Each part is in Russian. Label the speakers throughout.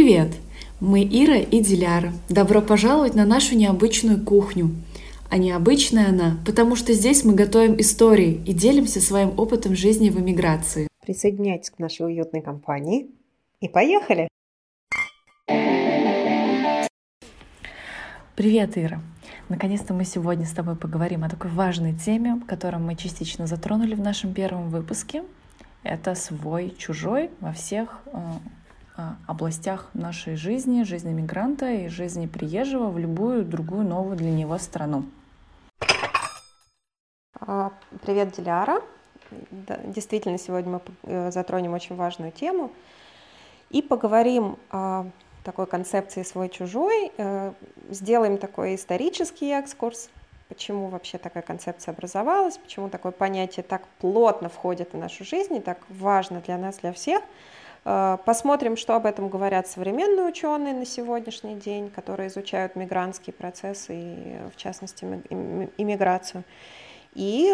Speaker 1: Привет! Мы Ира и Диляра. Добро пожаловать на нашу необычную кухню. А необычная она, потому что здесь мы готовим истории и делимся своим опытом жизни в эмиграции.
Speaker 2: Присоединяйтесь к нашей уютной компании и поехали!
Speaker 1: Привет, Ира! Наконец-то мы сегодня с тобой поговорим о такой важной теме, которую мы частично затронули в нашем первом выпуске. Это свой-чужой во всех э, областях нашей жизни, жизни мигранта и жизни приезжего в любую другую новую для него страну.
Speaker 2: А, привет, Диляра. Действительно, сегодня мы э, затронем очень важную тему и поговорим о такой концепции свой-чужой, э, сделаем такой исторический экскурс, почему вообще такая концепция образовалась, почему такое понятие так плотно входит в нашу жизнь и так важно для нас, для всех – посмотрим, что об этом говорят современные ученые на сегодняшний день, которые изучают мигрантские процессы и, в частности, иммиграцию. И,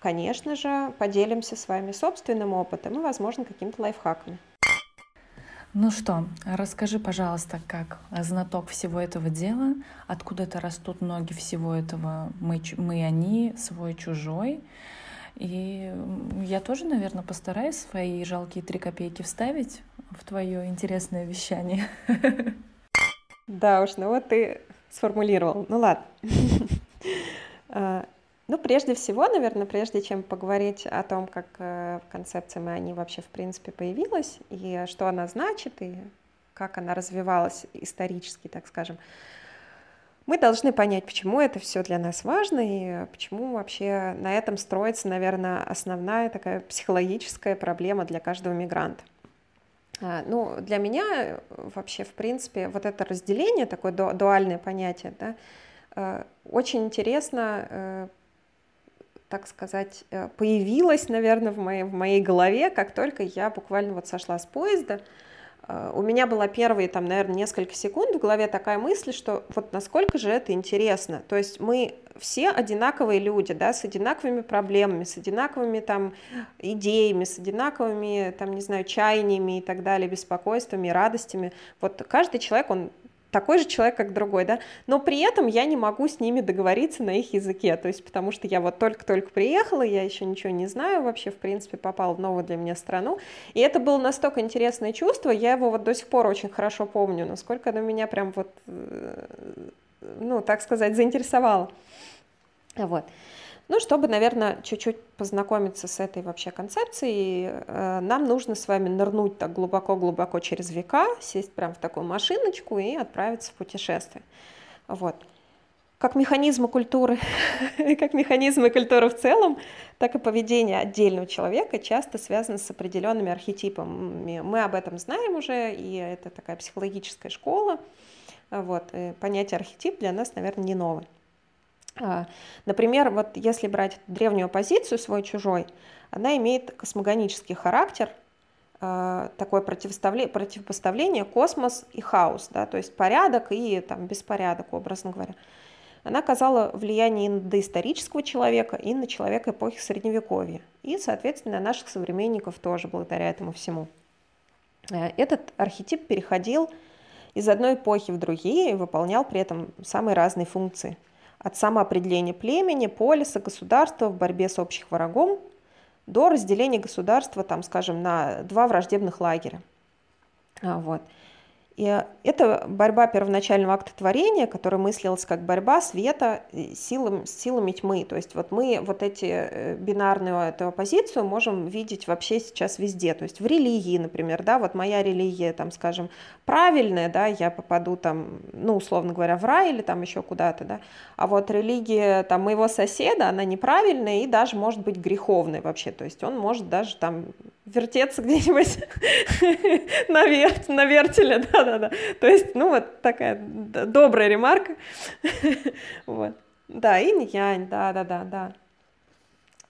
Speaker 2: конечно же, поделимся с вами собственным опытом и, возможно, какими-то лайфхаками.
Speaker 1: Ну что, расскажи, пожалуйста, как знаток всего этого дела, откуда это растут ноги всего этого мы, мы они, свой, чужой, и я тоже, наверное, постараюсь свои жалкие три копейки вставить в твое интересное вещание.
Speaker 2: Да уж, ну вот ты сформулировал. Ну ладно. А, ну, прежде всего, наверное, прежде чем поговорить о том, как э, концепция они вообще в принципе появилась, и что она значит, и как она развивалась исторически, так скажем, мы должны понять, почему это все для нас важно и почему вообще на этом строится, наверное, основная такая психологическая проблема для каждого мигранта. А, ну, для меня вообще, в принципе, вот это разделение, такое дуальное понятие, да, э, очень интересно, э, так сказать, э, появилось, наверное, в моей, в моей голове, как только я буквально вот сошла с поезда, Э, у меня была первые, там, наверное, несколько секунд в голове такая мысль, что вот насколько же это интересно. То есть мы все одинаковые люди, да, с одинаковыми проблемами, с одинаковыми там идеями, с одинаковыми, там, не знаю, чаяниями и так далее, беспокойствами, радостями. Вот каждый человек, он такой же человек, как другой, да, но при этом я не могу с ними договориться на их языке, то есть потому что я вот только-только приехала, я еще ничего не знаю вообще, в принципе, попала в новую для меня страну, и это было настолько интересное чувство, я его вот до сих пор очень хорошо помню, насколько оно меня прям вот, э, ну, так сказать, заинтересовало, вот. Ну, чтобы, наверное, чуть-чуть познакомиться с этой вообще концепцией, э, нам нужно с вами нырнуть так глубоко-глубоко через века, сесть прямо в такую машиночку и отправиться в путешествие. Вот. Как механизмы культуры, как механизмы культуры в целом, так и поведение отдельного человека часто связано с определенными архетипами. Мы об этом знаем уже, и это такая психологическая школа. Вот. Понятие архетип для нас, наверное, не новое. А, например, вот если брать древнюю позицию свой-чужой, она имеет космогонический характер, а, такое противопоставление космос и хаос, да, то есть порядок и там, беспорядок, образно говоря. Она оказала влияние и на доисторического человека, и на человека эпохи Средневековья, и, соответственно, на наших современников тоже благодаря этому всему. Э, этот архетип переходил из одной эпохи в другие и выполнял при этом самые разные функции – от самоопределения племени, полиса, государства в борьбе с общим врагом до разделения государства, там, скажем, на два враждебных лагеря. А, вот. И это борьба первоначального акта творения, которая мыслилась как борьба света силами, с силами тьмы. То есть вот мы вот эти э, бинарную эту оппозицию можем видеть вообще сейчас везде. То есть в религии, например, да, вот моя религия, там, скажем, правильная, да, я попаду там, ну, условно говоря, в рай или там еще куда-то, да, а вот религия там моего соседа, она неправильная и даже может быть греховной вообще. То есть он может даже там вертеться где-нибудь на, вер... на вертеле, да-да-да. То есть, ну, вот такая добрая ремарка. вот. Да, инь-янь, да-да-да, да.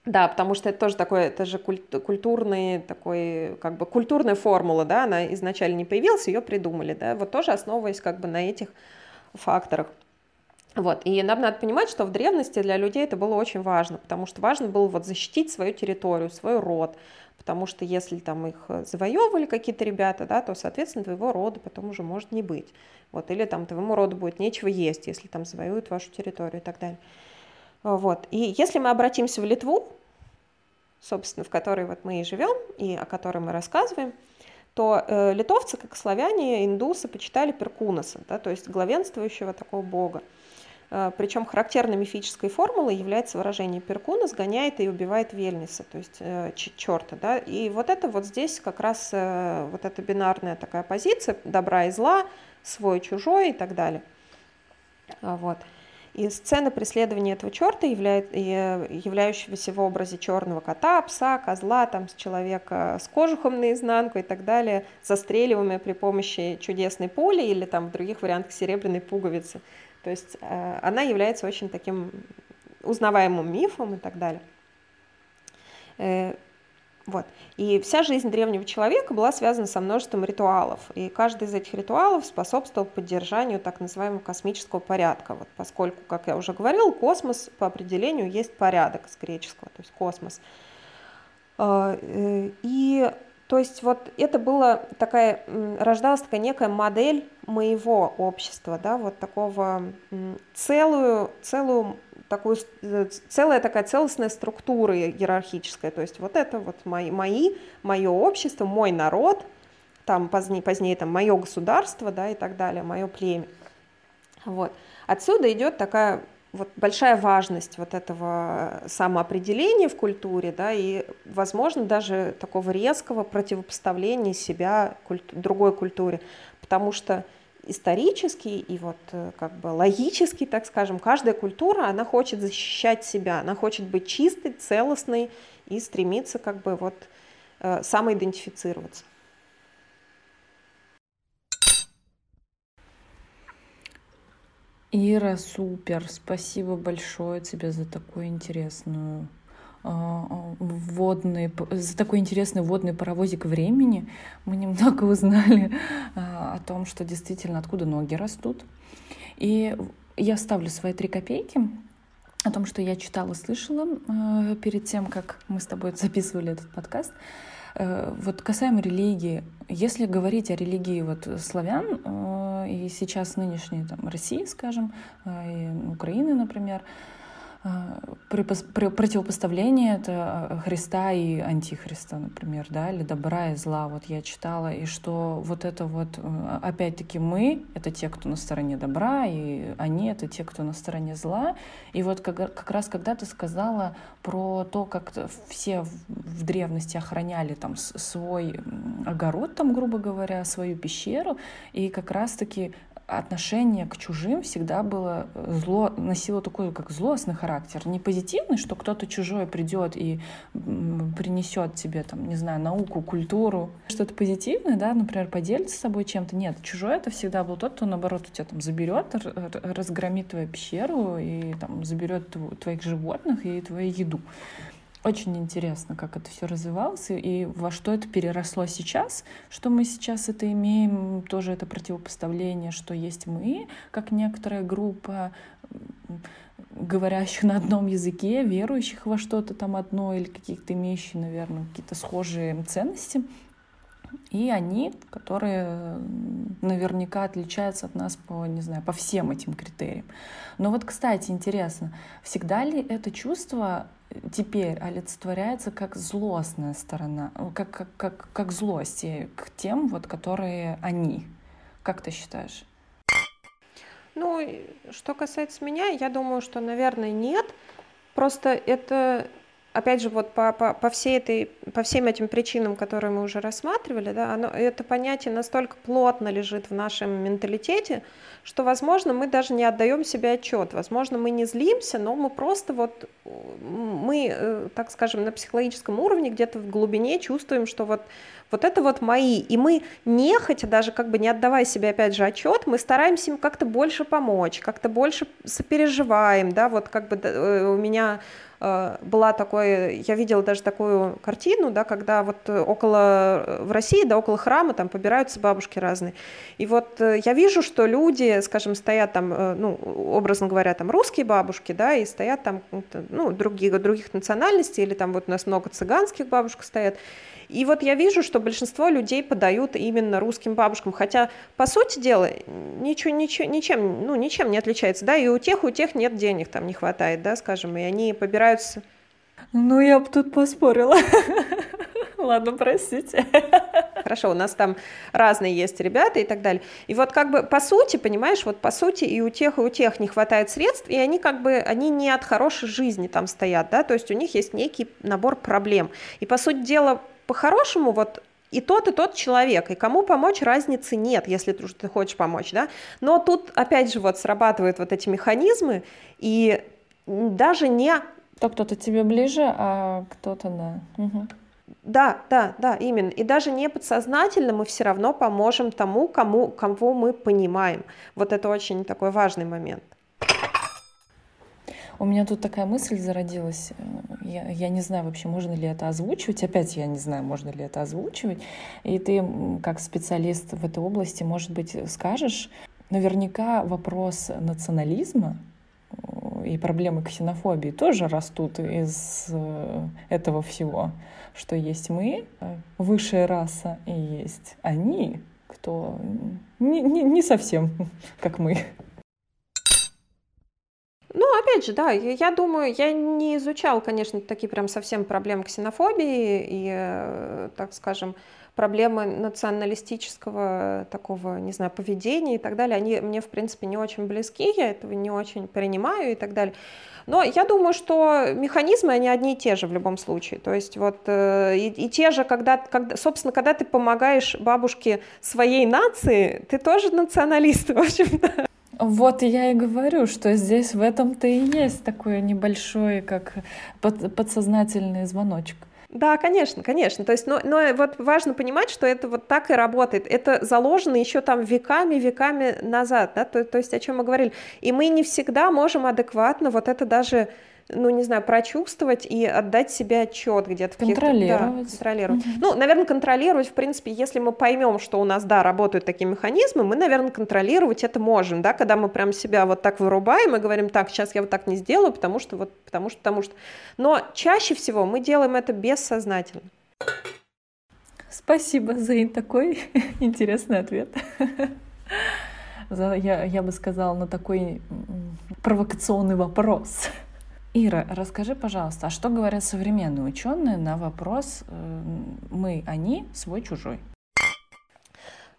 Speaker 2: Да, потому что это тоже такое, это же культурный такой, как бы культурная формула, да, она изначально не появилась, ее придумали, да, вот тоже основываясь как бы на этих факторах. Вот. И нам надо понимать, что в древности для людей это было очень важно, потому что важно было вот защитить свою территорию, свой род, потому что если там их завоевывали какие-то ребята, да, то, соответственно, твоего рода потом уже может не быть. Вот. Или там твоему роду будет нечего есть, если там завоюют вашу территорию и так далее. Вот. И если мы обратимся в Литву, собственно, в которой вот мы и живем, и о которой мы рассказываем, то э, литовцы, как славяне, индусы, почитали Перкунаса, да, то есть главенствующего такого бога. Э, причем характерной мифической формулой является выражение Перкуна сгоняет и убивает Вельниса, то есть э, черта. Да? И вот это вот здесь как раз э, вот эта бинарная такая позиция добра и зла, свой, чужой и так далее. Вот. И сцена преследования этого черта, являющегося в образе черного кота, пса, козла, там, с человека с кожухом наизнанку и так далее, застреливаемые при помощи чудесной пули или там в других вариантах серебряной пуговицы. То есть э, она является очень таким узнаваемым мифом и так далее. Э, вот. И вся жизнь древнего человека была связана со множеством ритуалов. И каждый из этих ритуалов способствовал поддержанию так называемого космического порядка. Вот поскольку, как я уже говорил, космос по определению есть порядок с греческого, то есть космос. Э, и то есть вот это была такая, рождалась такая некая модель моего общества, да, вот такого целую, целую такую, э, целая такая целостная структура иерархическая, то есть вот это вот мои, мои мое общество, мой народ, там позднее, позднее там мое государство, да, и так далее, мое племя. Вот. Отсюда идет такая вот большая важность вот этого самоопределения в культуре, да, и, возможно, даже такого резкого противопоставления себя культу другой культуре, потому что исторически и вот э, как бы логически, так скажем, каждая культура, она хочет защищать себя, она хочет быть чистой, целостной и стремиться как бы вот э, самоидентифицироваться.
Speaker 1: Ира, супер, спасибо большое тебе за такую интересную а, а, вводный, за такой интересный водный паровозик времени. Мы немного узнали а, о том, что действительно откуда ноги растут. И я ставлю свои три копейки о том, что я читала, слышала перед тем, как мы с тобой записывали этот подкаст. Э, вот касаемо религии, если говорить о религии вот славян э, и сейчас нынешней там, России, скажем, э, и Украины, например, при противопоставлении это Христа и Антихриста, например, да, или добра и зла, вот я читала, и что вот это вот, опять-таки мы, это те, кто на стороне добра, и они, это те, кто на стороне зла, и вот как, как раз когда ты сказала про то, как все в древности охраняли там свой огород, там, грубо говоря, свою пещеру, и как раз-таки отношение к чужим всегда было э, зло, носило такой как злостный характер. Не позитивный, что кто-то чужой придет и принесет тебе, там, не знаю, науку, культуру. Что-то позитивное, да, например, поделится с собой чем-то. Нет, чужой это всегда был тот, кто, наоборот, у тебя там заберет, разгромит твою пещеру и там заберет твоих животных и твою еду. Очень интересно, как это все развивалось и во что это переросло сейчас, что мы сейчас это имеем, тоже это противопоставление, что есть мы, как некоторая группа говорящих на одном языке, верующих во что-то там одно или каких-то имеющих, наверное, какие-то схожие ценности. И они, которые наверняка отличаются от нас по, не знаю, по всем этим критериям. Но вот, кстати, интересно, всегда ли это чувство теперь олицетворяется как злостная сторона, ну, как, как, как, как злость к тем, вот, которые они. Как ты считаешь?
Speaker 2: Ну, что касается меня, я думаю, что, наверное, нет. Просто это опять же, вот по, по, по, всей этой, по всем этим причинам, которые мы уже рассматривали, да, оно, это понятие настолько плотно лежит в нашем менталитете, что, возможно, мы даже не отдаем себе отчет. Возможно, мы не злимся, но мы просто вот, мы, э, так скажем, на психологическом уровне где-то в глубине чувствуем, что вот Вот это вот мои. И мы не хотя даже как бы не отдавая себе опять же отчет, мы стараемся им как-то больше помочь, как-то больше сопереживаем, да, вот как бы э, у меня была такой, я видела даже такую картину, да, когда вот около, э, в России, да, около храма там побираются бабушки разные. И вот э, я вижу, что люди, скажем, стоят там, ну, образно говоря, там русские бабушки, да, и стоят там, ну, других, других национальностей, или там вот у нас много цыганских бабушек стоят, и вот я вижу, что большинство людей подают именно русским бабушкам, хотя, по сути дела, ничего, ничего, ничем, ну, ничем не отличается, да, и у тех, у тех нет денег, там не хватает, да, скажем, и они побираются...
Speaker 1: Ну, я бы тут поспорила. Ладно, простите.
Speaker 2: Хорошо, у нас там разные есть ребята и так далее. И вот как бы по сути, понимаешь, вот по сути и у тех, и у тех не хватает средств, и они как бы, они не от хорошей жизни там стоят, да, то есть у них есть некий набор проблем. И по сути дела, по-хорошему, вот и тот, и тот человек, и кому помочь разницы нет, если ты, хочешь помочь, да. Но тут, опять же, вот срабатывают вот эти механизмы, и даже не...
Speaker 1: То кто-то тебе ближе, а кто-то, да. Угу.
Speaker 2: Да, да, да, именно. И даже не подсознательно мы все равно поможем тому, кому, кого мы понимаем. Вот это очень такой важный момент.
Speaker 1: У меня тут такая мысль зародилась. Я, я не знаю вообще, можно ли это озвучивать. Опять я не знаю, можно ли это озвучивать. И ты, как специалист в этой области, может быть, скажешь, наверняка вопрос национализма э, и проблемы ксенофобии тоже растут из э, этого всего, что есть мы, э, высшая раса, и есть они, кто не, не, не совсем как мы.
Speaker 2: Ну, опять же, да, я, думаю, я не изучал, конечно, такие прям совсем проблемы ксенофобии и, э, так скажем, проблемы националистического такого, не знаю, поведения и так далее, они мне, в принципе, не очень близки, я этого не очень принимаю и так далее. Но я думаю, что механизмы, они одни и те же в любом случае. То есть вот э, и, и те же, когда, когда, собственно, когда ты помогаешь бабушке своей нации, ты тоже националист, в общем-то.
Speaker 1: Вот я и говорю, что здесь в этом-то и есть такой небольшой, как под, подсознательный звоночек.
Speaker 2: Да, конечно, конечно. То есть, но, но вот важно понимать, что это вот так и работает. Это заложено еще там веками, веками назад, да, то, то есть о чем мы говорили. И мы не всегда можем адекватно вот это даже ну, не знаю, прочувствовать и отдать себе отчет где-то.
Speaker 1: Контролировать.
Speaker 2: Да, контролировать. Угу. Ну, наверное, контролировать, в принципе, если мы поймем, что у нас, да, работают такие механизмы, мы, наверное, контролировать это можем, да, когда мы прям себя вот так вырубаем и говорим, так, сейчас я вот так не сделаю, потому что вот, потому что, потому что. Но чаще всего мы делаем это бессознательно.
Speaker 1: Спасибо за такой интересный ответ. Я, я бы сказала, на такой провокационный вопрос. Ира, расскажи, пожалуйста, а что говорят современные ученые на вопрос э, «мы, они, свой, чужой»?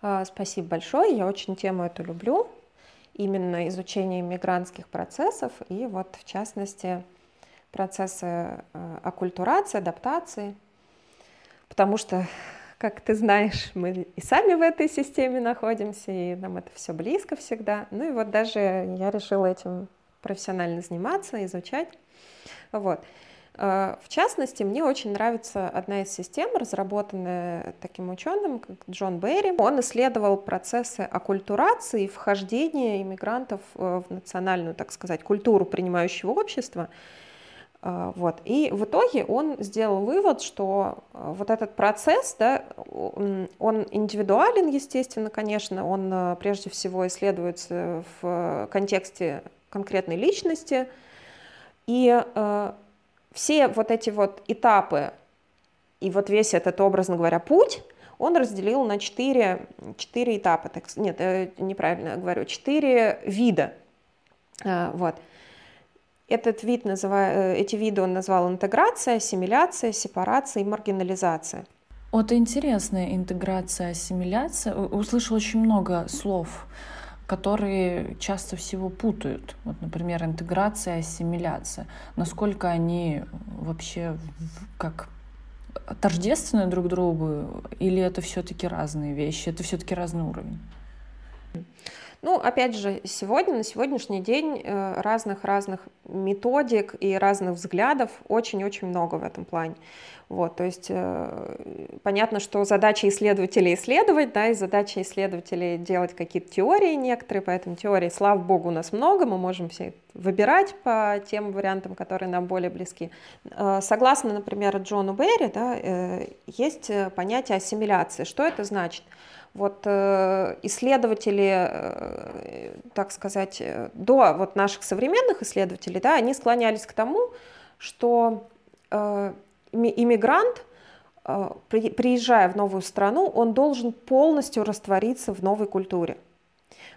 Speaker 2: А, спасибо большое, я очень тему эту люблю, именно изучение мигрантских процессов и вот в частности процессы э, оккультурации, адаптации, потому что, как ты знаешь, мы и сами в этой системе находимся, и нам это все близко всегда. Ну и вот даже я решила этим профессионально заниматься, изучать. Вот. Э, в частности, мне очень нравится одна из систем, разработанная таким ученым, как Джон Берри. Он исследовал процессы оккультурации, вхождения иммигрантов э, в национальную, так сказать, культуру принимающего общества. Э, вот. И в итоге он сделал вывод, что вот этот процесс, да, он индивидуален, естественно, конечно, он прежде всего исследуется в контексте конкретной личности. И э, все вот эти вот этапы и вот весь этот, образно говоря, путь, он разделил на четыре, четыре этапа. Так, нет, э, неправильно говорю, четыре вида. Э, вот. Этот вид называю, э, эти виды он назвал интеграция, ассимиляция, сепарация и маргинализация.
Speaker 1: Вот интересная интеграция, ассимиляция. Услышал очень много слов которые часто всего путают. Вот, например, интеграция, ассимиляция. Насколько они вообще как тождественны друг другу, или это все-таки разные вещи, это все-таки разный уровень?
Speaker 2: Ну, опять же, сегодня, на сегодняшний день разных-разных методик и разных взглядов очень-очень много в этом плане. Вот, то есть э, понятно, что задача исследователей исследовать, да, и задача исследователей делать какие-то теории некоторые, поэтому теории, слава богу, у нас много, мы можем все выбирать по тем вариантам, которые нам более близки. Э, согласно, например, Джону Берри, да, э, есть понятие ассимиляции. Что это значит? Вот э, исследователи, э, так сказать, до вот наших современных исследователей, да, они склонялись к тому, что э, иммигрант, э, приезжая в новую страну, он должен полностью раствориться в новой культуре.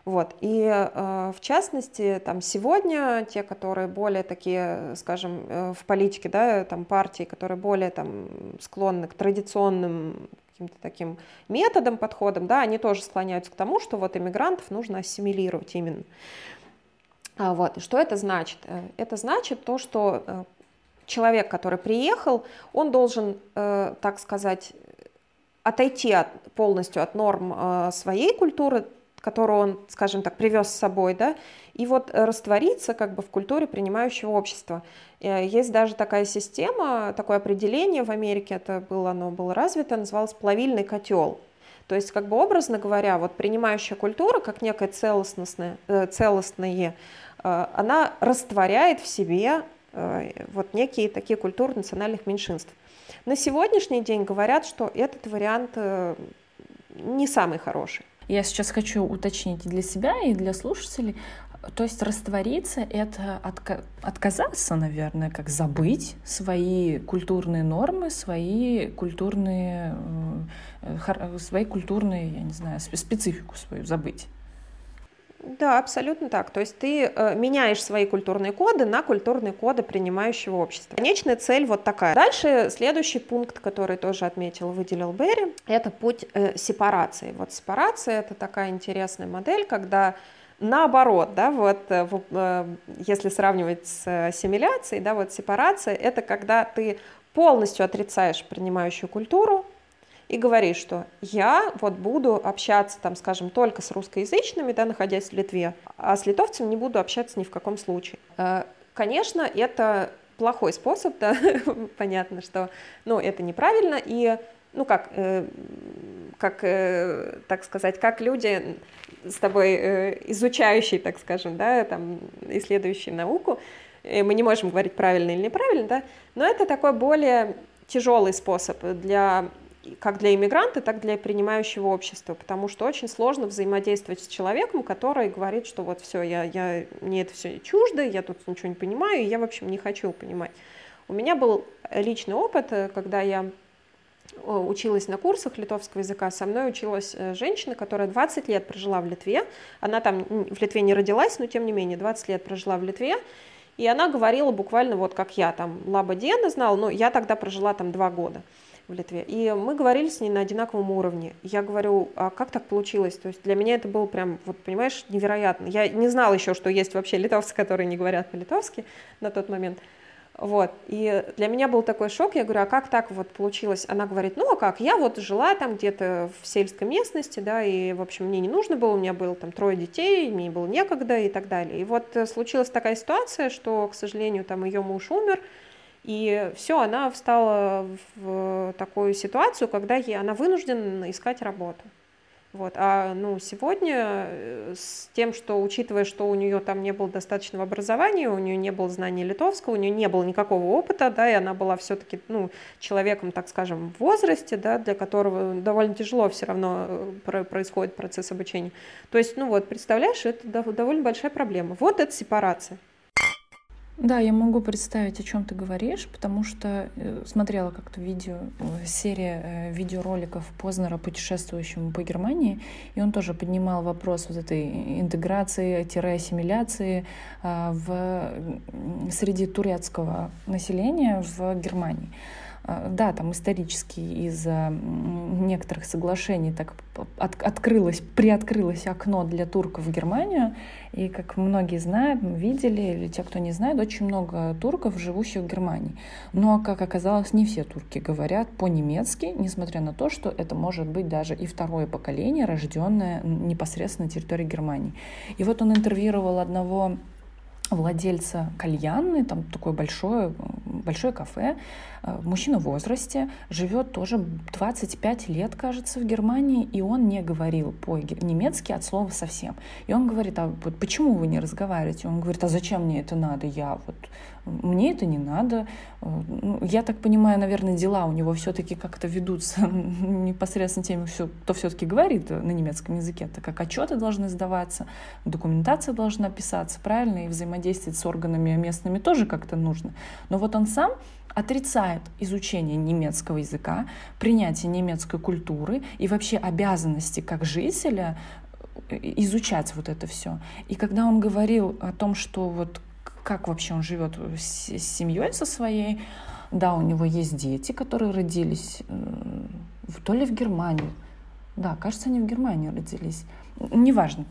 Speaker 2: Вот. И э, в частности, там сегодня те, которые более такие, скажем, э, в политике, да, там партии, которые более там склонны к традиционным каким-то таким методам, подходам, да, они тоже склоняются к тому, что вот иммигрантов нужно ассимилировать именно. А вот. Что это значит? Это значит то, что человек, который приехал, он должен, э, так сказать, отойти от, полностью от норм э, своей культуры, которую он, скажем так, привез с собой, да, и вот раствориться как бы в культуре принимающего общества. Э, есть даже такая система, такое определение в Америке, это было, оно было развито, называлось плавильный котел. То есть, как бы образно говоря, вот принимающая культура, как некое целостное, целостное, она растворяет в себе Э, вот некие такие культуры национальных меньшинств. На сегодняшний день говорят, что этот вариант э, не самый хороший.
Speaker 1: Я сейчас хочу уточнить для себя и для слушателей. То есть раствориться — это отка- отказаться, наверное, как забыть свои культурные нормы, свои культурные, э, свои культурные, я не знаю, специфику свою забыть.
Speaker 2: Да, абсолютно так. То есть ты э, меняешь свои культурные коды на культурные коды принимающего общества. Конечная цель вот такая. Дальше следующий пункт, который тоже отметил, выделил Берри, это путь э, сепарации. Вот сепарация это такая интересная модель, когда наоборот, да, вот э, э, если сравнивать с ассимиляцией, да, вот сепарация это когда ты полностью отрицаешь принимающую культуру, и говоришь, что я вот буду общаться, там, скажем, только с русскоязычными, да, находясь в Литве, а с литовцем не буду общаться ни в каком случае. Э, конечно, это плохой способ, да, понятно, что, ну, это неправильно, и, ну, как, как, э, так сказать, как люди с тобой изучающие, так скажем, да, там, исследующие науку, мы не можем говорить правильно или неправильно, да, но это такой более тяжелый способ для как для иммигранта, так и для принимающего общества, потому что очень сложно взаимодействовать с человеком, который говорит, что вот все, я, я, мне это все чуждо, я тут ничего не понимаю, и я, в общем, не хочу понимать. У меня был личный опыт, э, когда я э, училась на курсах литовского языка, со мной училась э, женщина, которая 20 лет прожила в Литве, она там в Литве не родилась, но тем не менее 20 лет прожила в Литве, и она говорила буквально вот как я, там, Лаба знала, но я тогда прожила там два года в Литве. И мы говорили с ней на одинаковом уровне. Я говорю, а как так получилось? То есть для меня это было прям, вот понимаешь, невероятно. Я не знала еще, что есть вообще литовцы, которые не говорят по-литовски на тот момент. Вот. И для меня был такой шок. Я говорю, а как так вот получилось? Она говорит, ну а как? Я вот жила там где-то в сельской местности, да, и, в общем, мне не нужно было, у меня было там трое детей, мне было некогда и так далее. И вот э, случилась такая ситуация, что, к сожалению, там ее муж умер, и все, она встала в такую ситуацию, когда ей, она вынуждена искать работу. Вот. А ну, сегодня э, с тем, что учитывая, что у нее там не было достаточного образования, у нее не было знаний литовского, у нее не было никакого опыта, да, и она была все-таки ну, человеком, так скажем, в возрасте, да, для которого довольно тяжело все равно э, происходит процесс обучения. То есть, ну вот, представляешь, это довольно большая проблема. Вот это сепарация.
Speaker 1: Да, я могу представить, о чем ты говоришь, потому что э, смотрела как-то видео, э, серия э, видеороликов Познера, путешествующему по Германии, и он тоже поднимал вопрос вот этой интеграции-ассимиляции в, среди турецкого населения в Германии. А, да, там исторически из-за некоторых соглашений так от, открылось, приоткрылось окно для турков в Германию. И как многие знают, мы видели, или те, кто не знает, очень много турков, живущих в Германии. Но, как оказалось, не все турки говорят по-немецки, несмотря на то, что это может быть даже и второе поколение, рожденное непосредственно на территории Германии. И вот он интервьюировал одного владельца кальянной, там такое большое, большое кафе, э, мужчина в возрасте, живет тоже 25 лет, кажется, в Германии, и он не говорил по-немецки от слова совсем. И он говорит, а вот почему вы не разговариваете? Он говорит, а зачем мне это надо? Я вот мне это не надо. Э, ну, я так понимаю, наверное, дела у него все-таки как-то ведутся непосредственно теми, кто все-таки говорит на немецком языке, так как отчеты должны сдаваться, документация должна писаться, правильно, и взаимодействовать с органами местными тоже как-то нужно. Но вот он сам отрицает изучение немецкого языка, принятие немецкой культуры и вообще обязанности как жителя э, изучать вот это все. И когда он говорил о том, что вот как вообще он живет с, семьей со своей. Да, у него есть дети, которые родились то ли в Германии. Да, кажется, они в Германии родились. Неважно.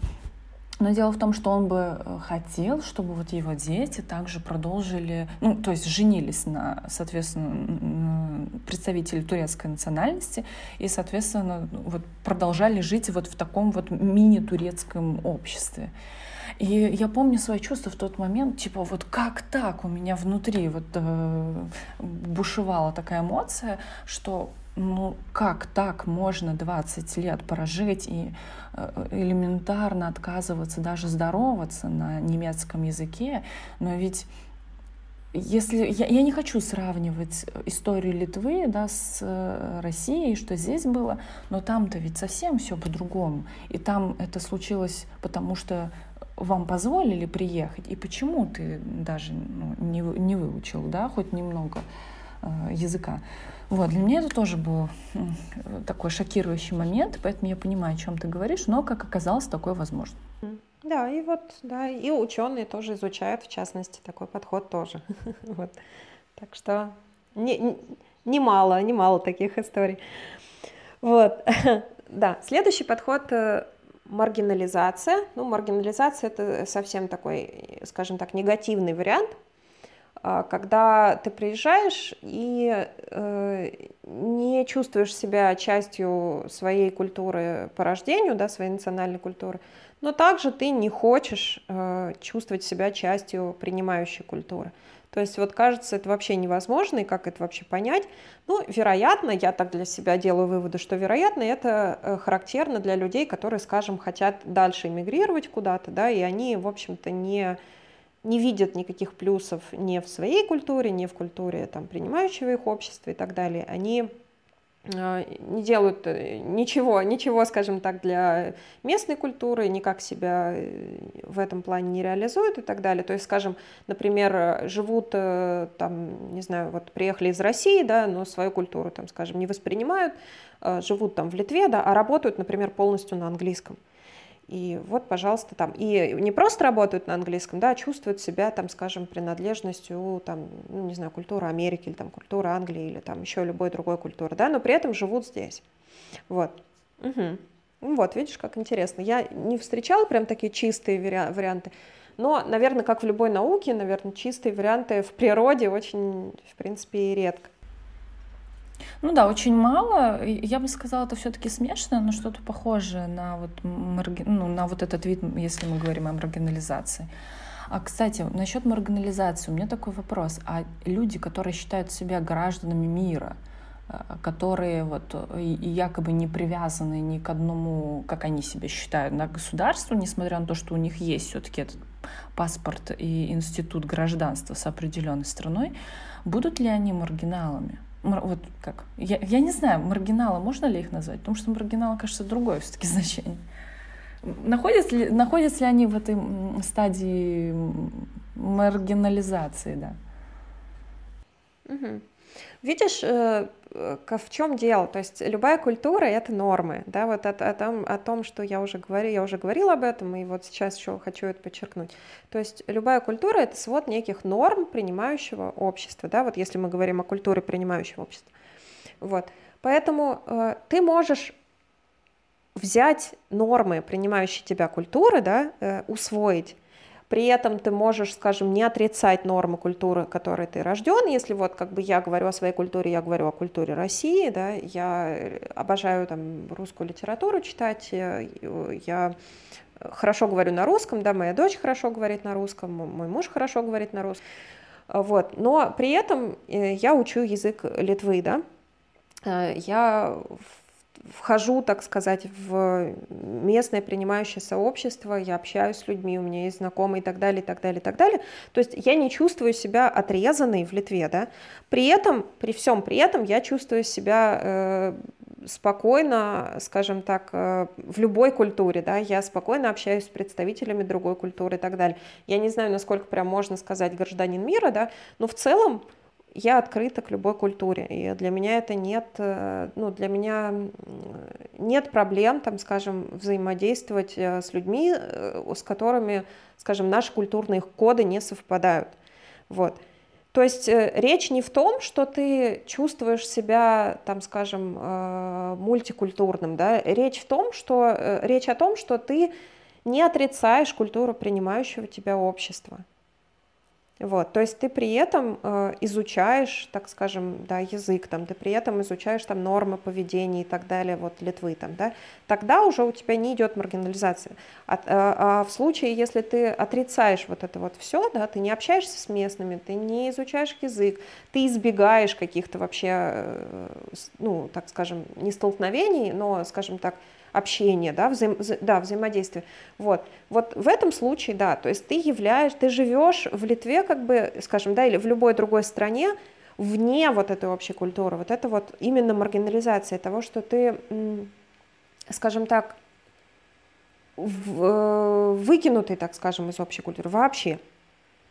Speaker 1: Но дело в том, что он бы э, хотел, чтобы вот его дети также продолжили, ну, то есть женились на, соответственно, представителей турецкой национальности и, соответственно, вот продолжали жить вот в таком вот мини-турецком обществе. И я помню свои чувства в тот момент, типа, вот как так у меня внутри вот э, бушевала такая эмоция, что ну как так можно 20 лет прожить и э, элементарно отказываться даже здороваться на немецком языке, но ведь если я, я не хочу сравнивать историю Литвы да, с э, Россией, что здесь было, но там-то ведь совсем все по-другому. И там это случилось, потому что вам позволили приехать, и почему ты даже ну, не, не выучил, да, хоть немного э, языка. Вот, для меня это тоже был такой шокирующий момент, поэтому я понимаю, о чем ты говоришь, но, как оказалось, такое возможно.
Speaker 2: Да, и вот, да, и ученые тоже изучают, в частности, такой подход тоже. вот. Так что не, немало, немало таких историй. Вот, да, следующий подход э, маргинализация. Ну, маргинализация это совсем такой, скажем так, негативный вариант, когда ты приезжаешь и э, не чувствуешь себя частью своей культуры по рождению, да, своей национальной культуры, но также ты не хочешь э, чувствовать себя частью принимающей культуры. То есть вот кажется, это вообще невозможно, и как это вообще понять? Ну, вероятно, я так для себя делаю выводы, что, вероятно, это э, характерно для людей, которые, скажем, хотят дальше эмигрировать куда-то, да, и они, в общем-то, не, не видят никаких плюсов ни в своей культуре, ни в культуре там, принимающего их общества и так далее. Они а, не делают э, ничего, ничего, скажем так, для местной культуры, никак себя э, в этом плане не реализуют и так далее. То есть, скажем, например, живут э, там, не знаю, вот приехали из России, да, но свою культуру, там, скажем, не воспринимают, живут там в Литве, да, а работают, например, полностью на английском. И вот, пожалуйста, там, и не просто работают на английском, да, а чувствуют себя, там, скажем, принадлежностью, там, ну, не знаю, культуры Америки или там культуры Англии или там еще любой другой культуры, да, но при этом живут здесь. Вот. Угу. Вот, видишь, как интересно. Я не встречала прям такие чистые варианты, но, наверное, как в любой науке, наверное, чистые варианты в природе очень, в принципе, редко.
Speaker 1: Ну да, очень мало. Я бы сказала, это все-таки смешно, но что-то похожее на вот, марги... ну, на вот этот вид, если мы говорим о маргинализации. А, кстати, насчет маргинализации у меня такой вопрос. А люди, которые считают себя гражданами мира, э, которые вот якобы не привязаны ни к одному, как они себя считают, на государству, несмотря на то, что у них есть все-таки этот паспорт и институт гражданства с определенной страной, будут ли они маргиналами? Вот как, я, я не знаю, маргиналы, можно ли их назвать? Потому что маргиналы, кажется, другое все-таки значение. Находятся ли, находятся ли они в этой стадии маргинализации, да?
Speaker 2: Угу. Видишь, э, в чем дело? То есть любая культура — это нормы, да, вот о, том, о том, что я уже говорю, я уже говорила об этом, и вот сейчас еще хочу это подчеркнуть. То есть любая культура — это свод неких норм принимающего общества, да, вот если мы говорим о культуре принимающего общества. Вот. Поэтому э, ты можешь взять нормы принимающей тебя культуры, да, э, усвоить, при этом ты можешь, скажем, не отрицать нормы культуры, которой ты рожден. Если вот как бы я говорю о своей культуре, я говорю о культуре России, да, я обожаю там русскую литературу читать, я, я хорошо говорю на русском, да, моя дочь хорошо говорит на русском, мой муж хорошо говорит на русском. Вот. Но при этом э, я учу язык Литвы, да. Э, я вхожу, так сказать, в местное принимающее сообщество, я общаюсь с людьми, у меня есть знакомые и так далее, и так далее, и так далее. То есть я не чувствую себя отрезанной в Литве, да. При этом, при всем при этом я чувствую себя э, спокойно, скажем так, э, в любой культуре, да, я спокойно общаюсь с представителями другой культуры и так далее. Я не знаю, насколько прям можно сказать гражданин мира, да, но в целом я открыта к любой культуре, и для меня это нет, э, ну, для меня нет проблем, там, скажем, взаимодействовать э, с людьми, э, с которыми, скажем, наши культурные коды не совпадают, вот. То есть речь не в том, что ты чувствуешь себя, там, скажем, мультикультурным, да, речь в том, что, речь о том, что ты не отрицаешь культуру принимающего тебя общества. Вот, то есть ты при этом э, изучаешь, так скажем, да, язык, там, ты при этом изучаешь там нормы поведения и так далее, вот Литвы там, да, тогда уже у тебя не идет маргинализация. А, а, а в случае, если ты отрицаешь вот это вот все, да, ты не общаешься с местными, ты не изучаешь язык, ты избегаешь каких-то вообще, э, ну, так скажем, не столкновений, но, скажем так, общение, да, взаим, да, взаимодействие. Вот. вот в этом случае, да, то есть ты являешь, ты живешь в Литве, как бы, скажем, да, или в любой другой стране, вне вот этой общей культуры, вот это вот именно маргинализация того, что ты, скажем так, выкинутый, так скажем, из общей культуры вообще.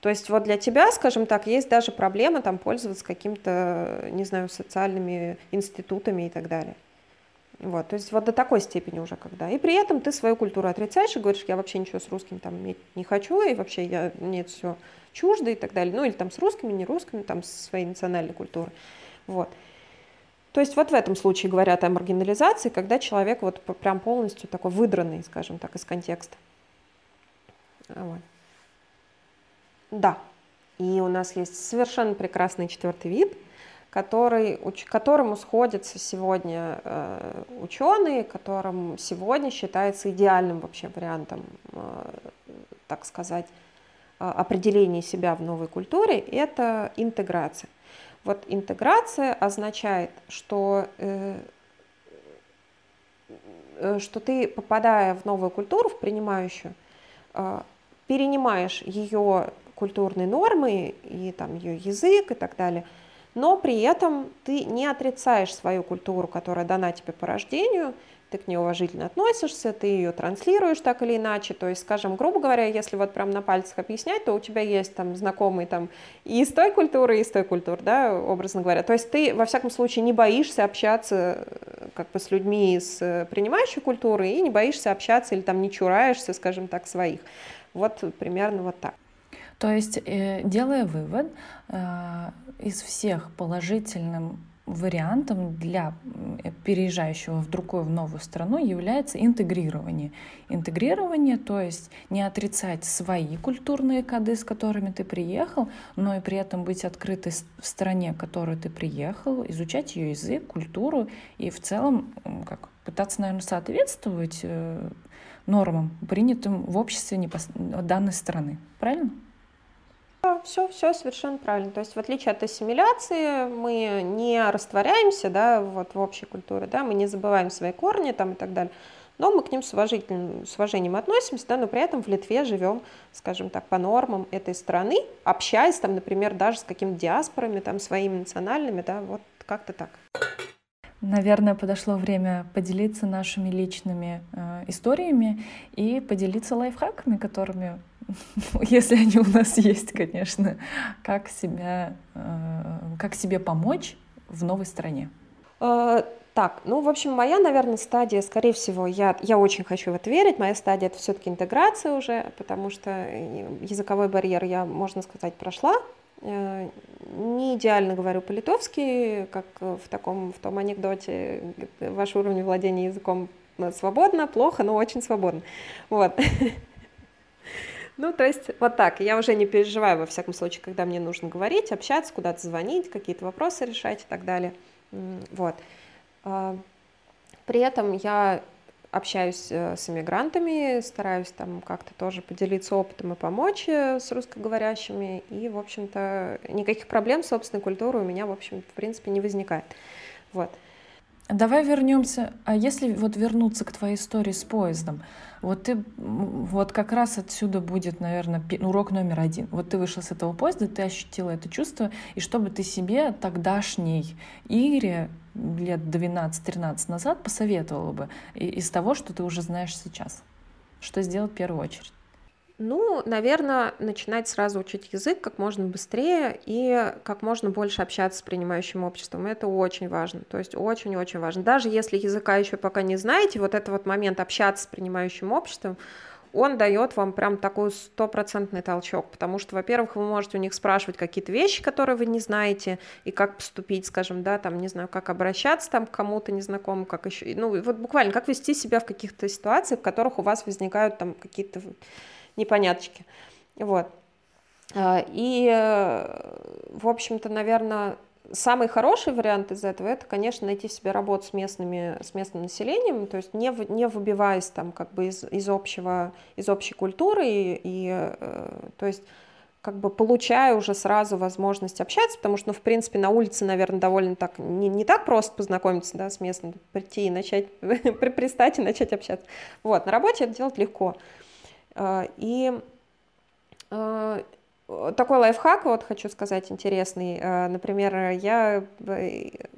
Speaker 2: То есть вот для тебя, скажем так, есть даже проблема там пользоваться какими-то, не знаю, социальными институтами и так далее. Вот, то есть вот до такой степени уже когда. И при этом ты свою культуру отрицаешь и говоришь, я вообще ничего с русским там иметь не хочу, и вообще я, мне это все чуждо и так далее. Ну или там с русскими, не русскими, там с своей национальной культурой. Вот. То есть вот в этом случае говорят о маргинализации, когда человек вот прям полностью такой выдранный, скажем так, из контекста. Вот. Да, и у нас есть совершенно прекрасный четвертый вид – который, которому сходятся сегодня э, ученые, которым сегодня считается идеальным вообще вариантом, э, так сказать, э, определения себя в новой культуре, это интеграция. Вот интеграция означает, что, что ты, попадая в новую культуру, в принимающую, перенимаешь ее культурные нормы и там ее язык и так далее – но при этом ты не отрицаешь свою культуру, которая дана тебе по рождению, ты к ней уважительно относишься, ты ее транслируешь так или иначе. То есть, скажем, грубо говоря, если вот прям на пальцах объяснять, то у тебя есть там знакомый там и из той культуры, и из той культуры, да, образно говоря. То есть ты, во всяком случае, не боишься общаться э, как бы с людьми из э, принимающей культуры и не боишься общаться или там не чураешься, скажем так, своих. Вот примерно вот так.
Speaker 1: То есть, э, делая вывод, из всех положительным вариантом для переезжающего в другую, в новую страну является интегрирование. Интегрирование, то есть не отрицать свои культурные коды, с которыми ты приехал, но и при этом быть открытой в стране, в которую ты приехал, изучать ее язык, культуру и в целом как, пытаться, наверное, соответствовать э, нормам, принятым в обществе данной страны. Правильно?
Speaker 2: Все, все совершенно правильно. То есть в отличие от ассимиляции мы не растворяемся, да, вот в общей культуре, да, мы не забываем свои корни там и так далее, но мы к ним с, уважительным, с уважением относимся, да, но при этом в Литве живем, скажем так, по нормам этой страны, общаясь там, например, даже с какими-то диаспорами, там, своими национальными, да, вот как-то так.
Speaker 1: Наверное, подошло время поделиться нашими личными э, историями и поделиться лайфхаками, которыми если они у нас есть, конечно, как себя, э, как себе помочь в новой стране?
Speaker 2: Э, так, ну, в общем, моя, наверное, стадия, скорее всего, я, я очень хочу в это верить, моя стадия — это все-таки интеграция уже, потому что языковой барьер я, можно сказать, прошла, Э, не идеально говорю по-литовски, как в таком в том анекдоте, ваш уровень владения языком э, свободно, плохо, но очень свободно. Вот. Ну, то есть вот так. Я уже не переживаю, во всяком случае, когда мне нужно говорить, общаться, куда-то звонить, какие-то вопросы решать и так далее. Вот. А, при этом я общаюсь э, с иммигрантами, стараюсь там как-то тоже поделиться опытом и помочь э, с русскоговорящими, и, в общем-то, никаких проблем с собственной культурой у меня, в общем, в принципе, не возникает. Вот.
Speaker 1: Давай вернемся. А если вот вернуться к твоей истории с поездом, вот ты, вот как раз отсюда будет, наверное, урок номер один. Вот ты вышел с этого поезда, ты ощутила это чувство, и чтобы ты себе тогдашней Ире лет 12-13 назад посоветовала бы из того, что ты уже знаешь сейчас? Что сделать в первую очередь?
Speaker 2: Ну, наверное, начинать сразу учить язык как можно быстрее и как можно больше общаться с принимающим обществом. Это очень важно. То есть очень-очень важно. Даже если языка еще пока не знаете, вот этот вот момент общаться с принимающим обществом, он дает вам прям такой стопроцентный толчок, потому что, во-первых, вы можете у них спрашивать какие-то вещи, которые вы не знаете, и как поступить, скажем, да, там, не знаю, как обращаться там к кому-то незнакомому, как еще, ну, вот буквально, как вести себя в каких-то ситуациях, в которых у вас возникают там какие-то непоняточки, вот. А, и, в общем-то, наверное, самый хороший вариант из этого, это, конечно, найти себе работу с, местными, с местным населением, то есть не, не выбиваясь там как бы из, из, общего, из общей культуры, и, и э, то есть как бы получая уже сразу возможность общаться, потому что, ну, в принципе, на улице, наверное, довольно так, не, не так просто познакомиться, да, с местным, прийти и начать, пристать и начать общаться. Вот, на работе это делать легко. А, и а, такой лайфхак, вот хочу сказать, интересный. Э, например, я э,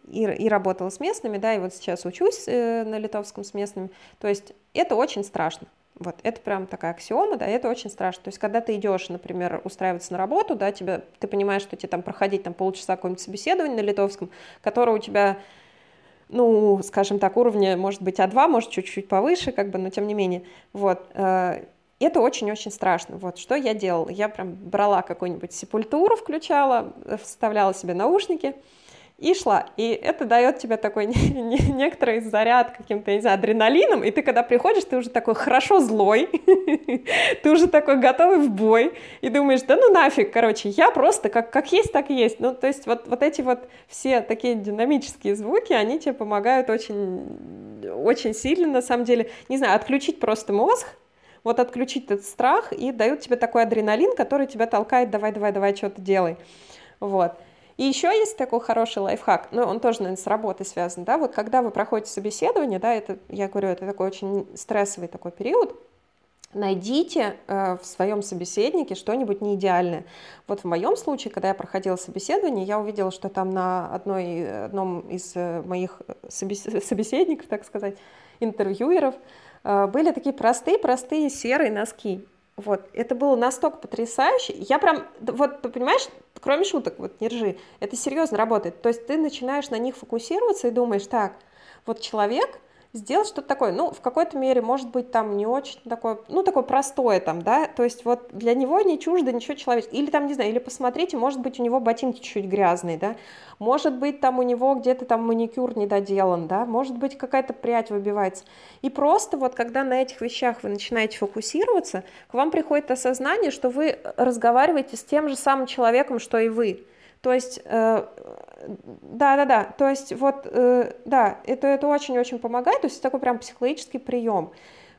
Speaker 2: и, и работала с местными, да, и вот сейчас учусь э, на литовском с местными. То есть это очень страшно. Вот, это прям такая аксиома, да, это очень страшно. То есть, когда ты идешь, например, устраиваться на работу, да, тебе, ты понимаешь, что тебе там проходить там полчаса какое-нибудь собеседование на литовском, которое у тебя, ну, скажем так, уровня, может быть, А2, может, чуть-чуть повыше, как бы, но тем не менее, вот, это очень-очень страшно. Вот что я делала. Я прям брала какую-нибудь сепультуру, включала, вставляла себе наушники и шла. И это дает тебе такой некоторый заряд каким-то, не знаю, адреналином, и ты когда приходишь, ты уже такой хорошо злой, ты уже такой готовый в бой, и думаешь, да ну нафиг, короче, я просто как, как есть, так и есть. Ну, то есть вот, вот эти вот все такие динамические звуки, они тебе помогают очень, очень сильно, на самом деле, не знаю, отключить просто мозг, вот отключить этот страх и дают тебе такой адреналин, который тебя толкает, давай, давай, давай, что-то делай. Вот. И еще есть такой хороший лайфхак, ну, он тоже, наверное, с работой связан, да, вот когда вы проходите собеседование, да, это, я говорю, это такой очень стрессовый такой период, найдите э, в своем собеседнике что-нибудь неидеальное. Вот в моем случае, когда я проходила собеседование, я увидела, что там на одной, одном из э, моих собеседников, так сказать, интервьюеров, были такие простые-простые серые носки. Вот, это было настолько потрясающе. Я прям, вот, ты понимаешь, кроме шуток, вот, не ржи, это серьезно работает. То есть ты начинаешь на них фокусироваться и думаешь, так, вот человек, сделать что-то такое, ну, в какой-то мере, может быть, там не очень такое, ну, такое простое там, да, то есть вот для него не чуждо ничего человеческого, или там, не знаю, или посмотрите, может быть, у него ботинки чуть-чуть грязные, да, может быть, там у него где-то там маникюр не доделан, да, может быть, какая-то прядь выбивается, и просто вот, когда на этих вещах вы начинаете фокусироваться, к вам приходит осознание, что вы разговариваете с тем же самым человеком, что и вы, то есть, э, да, да, да, то есть вот, э, да, это, это очень-очень помогает, то есть такой прям психологический прием,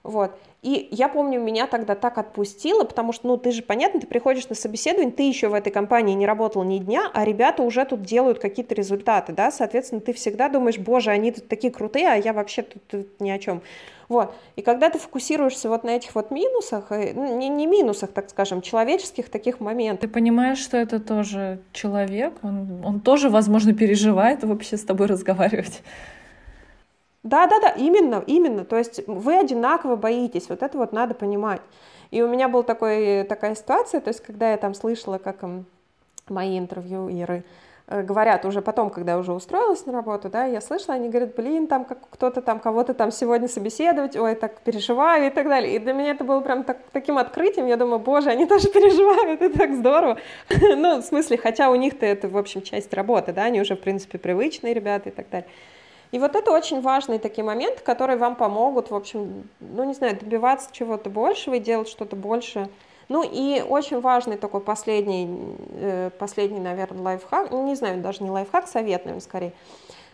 Speaker 2: вот. И я помню, меня тогда так отпустило, потому что, ну, ты же, понятно, ты приходишь на собеседование, ты еще в этой компании не работал ни дня, а ребята уже тут делают какие-то результаты, да, соответственно, ты всегда думаешь, боже, они тут такие крутые, а я вообще тут, тут ни о чем. Вот. И когда ты фокусируешься вот на этих вот минусах, ну, не, не минусах, так скажем, человеческих таких моментах.
Speaker 1: Ты понимаешь, что это тоже человек, он, он тоже, возможно, переживает вообще с тобой разговаривать.
Speaker 2: Да, да, да, именно, именно. То есть вы одинаково боитесь, вот это вот надо понимать. И у меня была такой, такая ситуация, то есть когда я там слышала, как мои интервью Иры, Э, говорят уже потом, когда уже устроилась на работу, да, я слышала, они говорят, блин, там как кто-то там кого-то там сегодня собеседовать, ой, так переживаю и так далее. И для меня это было прям так, таким открытием, я думаю, боже, они тоже переживают, это так здорово. ну, в смысле, хотя у них-то это, в общем, часть работы, да, они уже, в принципе, привычные ребята и так далее. И вот это очень важные такие моменты, которые вам помогут, в общем, ну, не знаю, добиваться чего-то большего и делать что-то больше, ну и очень важный такой последний, э, последний, наверное, лайфхак, ну не знаю, даже не лайфхак, совет, наверное, скорее,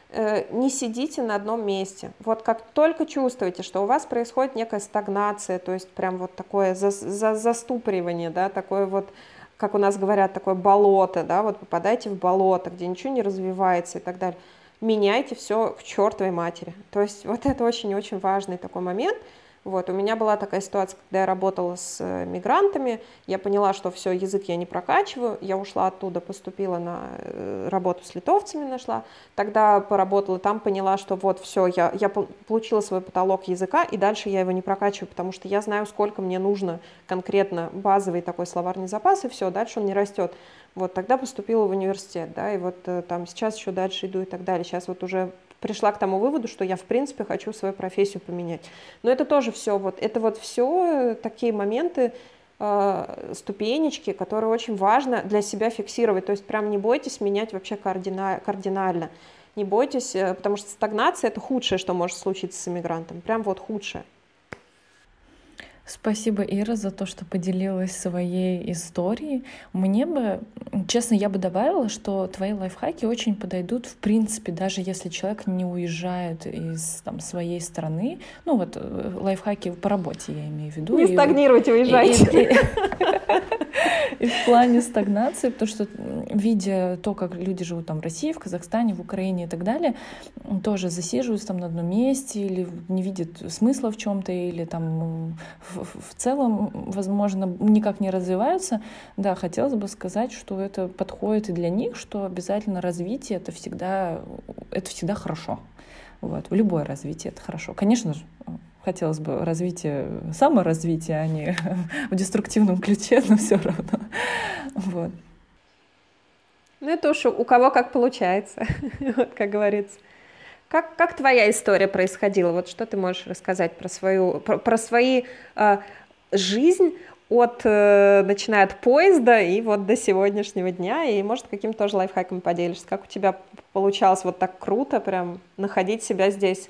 Speaker 2: э, не сидите на одном месте. Вот как только чувствуете, что у вас происходит некая стагнация, то есть прям вот такое за, за, заступоривание, да, такое вот, как у нас говорят, такое болото, да, вот попадайте в болото, где ничего не развивается и так далее, меняйте все к чертовой матери. То есть вот это очень-очень важный такой момент – вот, у меня была такая ситуация, когда я работала с э, мигрантами, я поняла, что все, язык я не прокачиваю, я ушла оттуда, поступила на э, работу с литовцами, нашла, тогда поработала там, поняла, что вот все, я, я получила свой потолок языка, и дальше я его не прокачиваю, потому что я знаю, сколько мне нужно конкретно базовый такой словарный запас, и все, дальше он не растет. Вот, тогда поступила в университет, да, и вот э, там сейчас еще дальше иду и так далее. Сейчас вот уже пришла к тому выводу, что я, в принципе, хочу свою профессию поменять. Но это тоже все, вот, это вот все такие моменты, э, ступенечки, которые очень важно для себя фиксировать. То есть прям не бойтесь менять вообще кардинально. Не бойтесь, э, потому что стагнация – это худшее, что может случиться с иммигрантом. Прям вот худшее.
Speaker 1: Спасибо, Ира, за то, что поделилась своей историей. Мне бы, честно, я бы добавила, что твои лайфхаки очень подойдут, в принципе, даже если человек не уезжает из там, своей страны. Ну вот э, лайфхаки по работе я имею в виду.
Speaker 2: Не стагнируйте, уезжайте.
Speaker 1: И в плане стагнации, потому что видя то, как люди живут там в России, в Казахстане, в Украине и так далее, тоже засиживаются там на одном месте или не видят смысла в чем-то, или там в, в целом, возможно, никак не развиваются. Да, хотелось бы сказать, что это подходит и для них, что обязательно развитие это всегда, это всегда хорошо. Вот. Любое развитие это хорошо. Конечно же, хотелось бы развитие, саморазвитие, а не в деструктивном ключе, но все равно. Вот.
Speaker 2: Ну, это уж у кого как получается, вот как говорится. Как, как твоя история происходила? Вот что ты можешь рассказать про свою, про, про свои э, жизнь от, э, начиная от поезда и вот до сегодняшнего дня, и, может, каким тоже лайфхаком поделишься? Как у тебя получалось вот так круто прям находить себя здесь?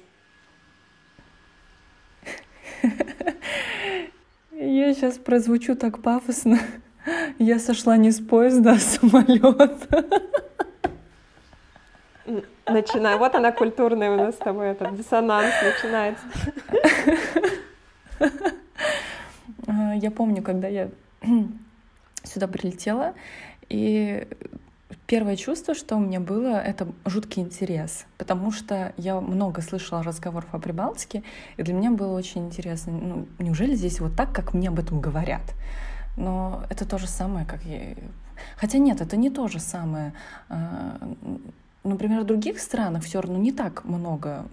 Speaker 1: Я сейчас прозвучу так пафосно. Я сошла не с поезда, а с самолета.
Speaker 2: Начинаю. Вот она культурная у нас с тобой, этот диссонанс начинается.
Speaker 1: Я помню, когда я сюда прилетела, и Первое чувство, что у меня было, это жуткий интерес, потому что я много слышала разговоров о Прибалтике, и для меня было очень интересно, ну, неужели здесь вот так, как мне об этом говорят? Но это то же самое, как я... Хотя нет, это не то же самое. А, например, в других странах все равно не так много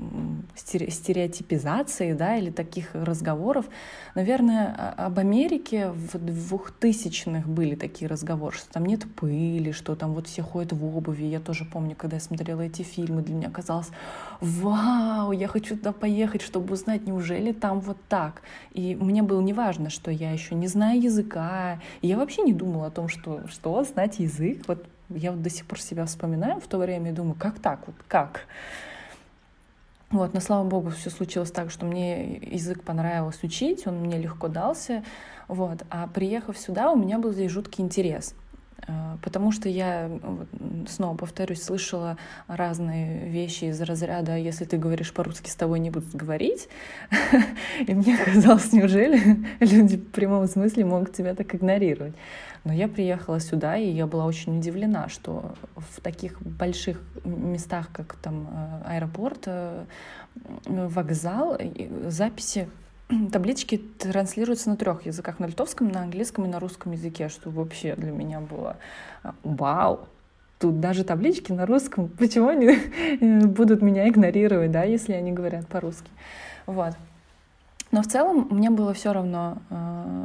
Speaker 1: стереотипизации, да, или таких разговоров. Наверное, об Америке в 2000-х были такие разговоры, что там нет пыли, что там вот все ходят в обуви. Я тоже помню, когда я смотрела эти фильмы, для меня казалось, вау, я хочу туда поехать, чтобы узнать, неужели там вот так. И мне было неважно, что я еще не знаю языка. Я вообще не думала о том, что, что знать язык, вот я вот до сих пор себя вспоминаю в то время и думаю, как так, вот как? Вот, но слава богу, все случилось так, что мне язык понравилось учить, он мне легко дался. Вот. А приехав сюда, у меня был здесь жуткий интерес. А, потому что я, снова повторюсь, слышала разные вещи из разряда «если ты говоришь по-русски, с тобой не будут говорить». И мне казалось, неужели люди в прямом смысле могут тебя так игнорировать? Но я приехала сюда, и я была очень удивлена, что в таких больших местах, как там э, аэропорт, э, вокзал, записи таблички транслируются на трех языках, на литовском, на английском и на русском языке, что вообще для меня было э, вау. тут даже таблички на русском, почему они будут меня игнорировать, да, если они говорят по-русски. Вот. Но в целом мне было все равно э,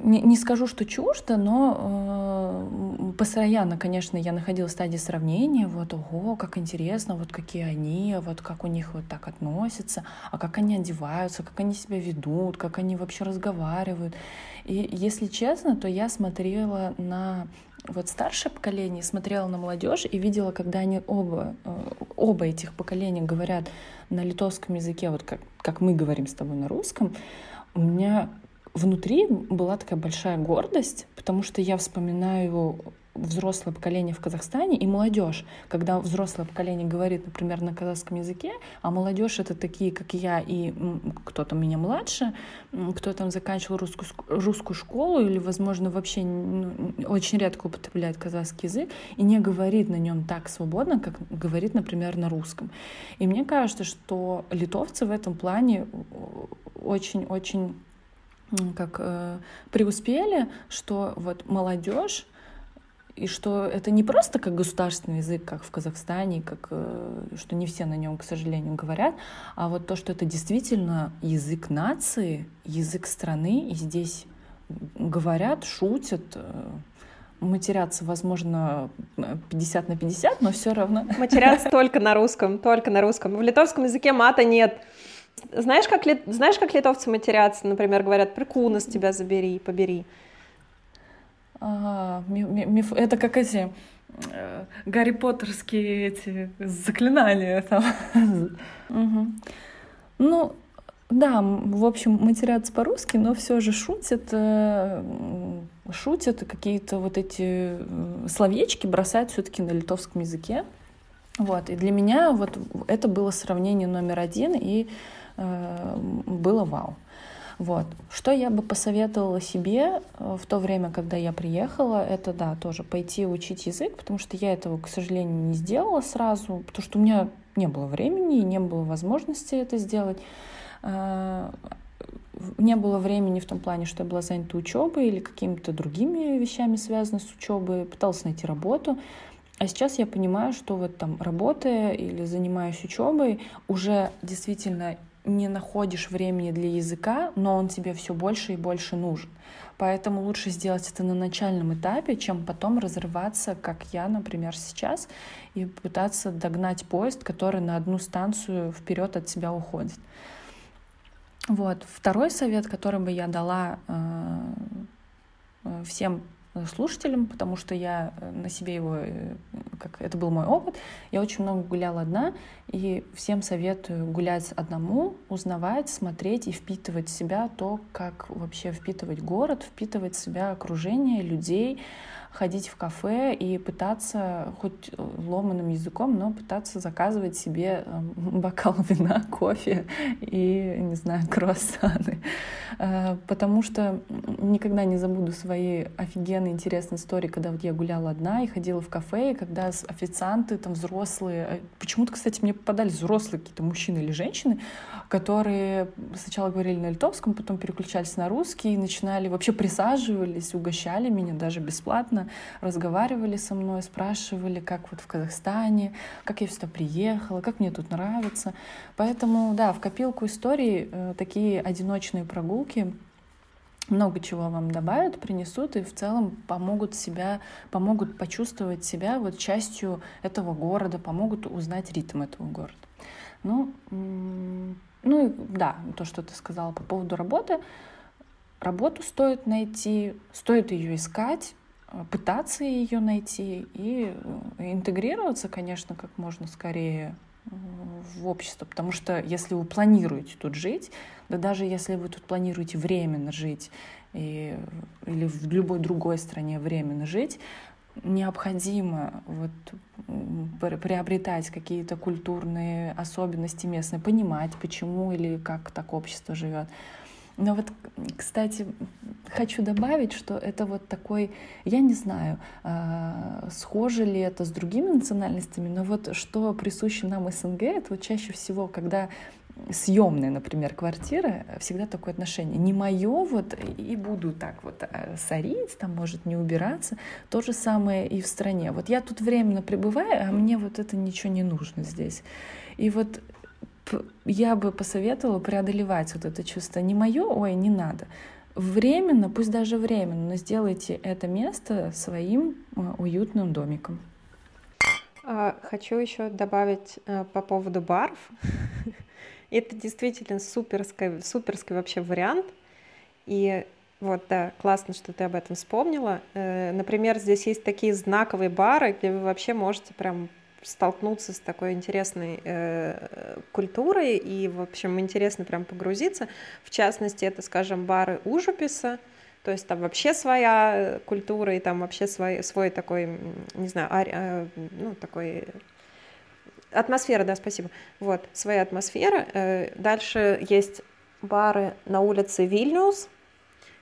Speaker 1: не, не скажу, что чуждо, но э, постоянно, конечно, я находила стадии сравнения, вот, ого, как интересно, вот какие они, вот как у них вот так относятся, а как они одеваются, как они себя ведут, как они вообще разговаривают. И если честно, то я смотрела на вот старшее поколение, смотрела на молодежь и видела, когда они оба, э, оба этих поколения говорят на литовском языке, вот как, как мы говорим с тобой на русском, у меня внутри была такая большая гордость, потому что я вспоминаю взрослое поколение в Казахстане и молодежь. Когда взрослое поколение говорит, например, на казахском языке, а молодежь это такие, как я, и кто-то меня младше, кто там заканчивал русскую, русскую школу или, возможно, вообще ну, очень редко употребляет казахский язык и не говорит на нем так свободно, как говорит, например, на русском. И мне кажется, что литовцы в этом плане очень-очень как э, преуспели, что вот молодежь и что это не просто как государственный язык, как в Казахстане, как, э, что не все на нем, к сожалению, говорят, а вот то, что это действительно язык нации, язык страны, и здесь говорят, шутят, э, матерятся, возможно, 50 на 50, но все равно.
Speaker 2: Матерятся только на русском, только на русском. В литовском языке мата нет. Знаешь, как, ли, знаешь, как литовцы матерятся? Например, говорят, прикуна с тебя забери, побери.
Speaker 1: Ага, миф, это как эти э, Гарри Поттерские эти заклинания там. угу. Ну, да, в общем, матерятся по-русски, но все же шутят, э, шутят какие-то вот эти э, словечки бросают все-таки на литовском языке. Вот, и для меня вот это было сравнение номер один, и было вау. Вот. Что я бы посоветовала себе э, в то время, когда я приехала, это, да, тоже пойти учить язык, потому что я этого, к сожалению, не сделала сразу, потому что у меня не было времени не было возможности это сделать. Э, не было времени в том плане, что я была занята учебой или какими-то другими вещами, связанными с учебой, пыталась найти работу. А сейчас я понимаю, что вот там работая или занимаясь учебой, уже действительно не находишь времени для языка, но он тебе все больше и больше нужен. Поэтому лучше сделать это на начальном этапе, чем потом разрываться, как я, например, сейчас, и пытаться догнать поезд, который на одну станцию вперед от себя уходит. Вот. Второй совет, который бы я дала э, э всем слушателям, потому что я э, на себе его, э, как это был мой опыт, я очень много гуляла одна, и всем советую гулять одному, узнавать, смотреть и впитывать в себя то, как вообще впитывать город, впитывать в себя окружение людей, ходить в кафе и пытаться, хоть ломаным языком, но пытаться заказывать себе эм, бокал вина, кофе и, не знаю, круассаны. Э, потому что никогда не забуду свои офигенные интересные истории, когда вот я гуляла одна и ходила в кафе, и когда официанты там взрослые, э, почему-то, кстати, мне попадались взрослые какие-то мужчины или женщины, которые сначала говорили на литовском, потом переключались на русский и начинали, вообще присаживались, угощали меня даже бесплатно, разговаривали со мной, спрашивали, как вот в Казахстане, как я сюда приехала, как мне тут нравится. Поэтому, да, в копилку историй э, такие одиночные прогулки много чего вам добавят, принесут и в целом помогут себя, помогут почувствовать себя вот частью этого города, помогут узнать ритм этого города. Ну, ну и да, то, что ты сказала по поводу работы. Работу стоит найти, стоит ее искать, пытаться ее найти и э, интегрироваться, конечно, как можно скорее э, в общество, потому что если вы планируете тут жить, да даже если вы тут планируете временно жить и, или в любой другой стране временно жить, необходимо вот приобретать какие-то культурные особенности местные, понимать, почему или как так общество живет. Но вот, кстати, хочу добавить, что это вот такой, я не знаю, э, схоже ли это с другими национальностями, но вот что присуще нам СНГ, это вот чаще всего, когда съемная, например, квартира, всегда такое отношение. Не мое вот и буду так вот э, сорить, там может не убираться. То же самое и в стране. Вот я тут временно пребываю, а мне вот это ничего не нужно здесь. И вот я бы посоветовала преодолевать вот это чувство не мое, ой, не надо. Временно, пусть даже временно, но сделайте это место своим э, уютным домиком.
Speaker 2: А, хочу еще добавить э, по поводу баров. Это действительно суперский, суперский вообще вариант. И вот, да, классно, что ты об этом вспомнила. Э, например, здесь есть такие знаковые бары, где вы вообще можете прям столкнуться с такой интересной э, культурой и, в общем, интересно прям погрузиться. В частности, это, скажем, бары Ужуписа, то есть там вообще своя культура и там вообще свой, свой такой, не знаю, ари, э, ну, такой атмосфера, да, спасибо. Вот, своя атмосфера. Э, дальше есть бары на улице Вильнюс,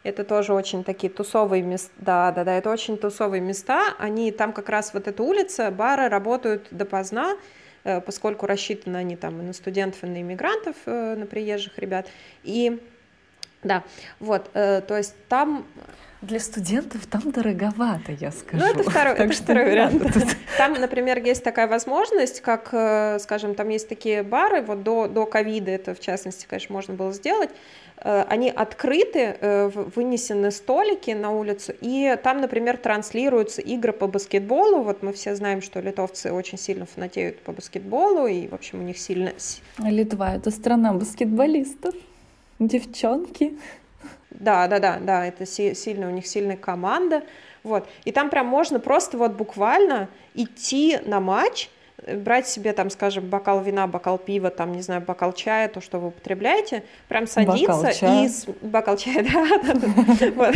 Speaker 2: это тоже очень такие тусовые места, да, да, да, это очень тусовые места. Они там как раз вот эта улица, бары работают допоздна, э, поскольку рассчитаны они там и на студентов, и на иммигрантов, э, на приезжих ребят. И да, вот, э, то есть там
Speaker 1: для студентов там дороговато, я скажу.
Speaker 2: Ну, это второй, это второй вариант. Там, например, есть такая возможность, как, скажем, там есть такие бары, вот до, до ковида это, в частности, конечно, можно было сделать, Э, они открыты, э, вынесены столики на улицу, и там, например, транслируются игры по баскетболу. Вот мы все знаем, что литовцы очень сильно фанатеют по баскетболу, и, в общем, у них сильно...
Speaker 1: Литва — это страна баскетболистов, девчонки.
Speaker 2: Да, да, да, да, это сильно, у них сильная команда. Вот. И там прям можно просто вот буквально идти на матч, брать себе, там, скажем, бокал вина, бокал пива, там, не знаю, бокал чая, то, что вы употребляете, прям садиться и... Бокал чая, да,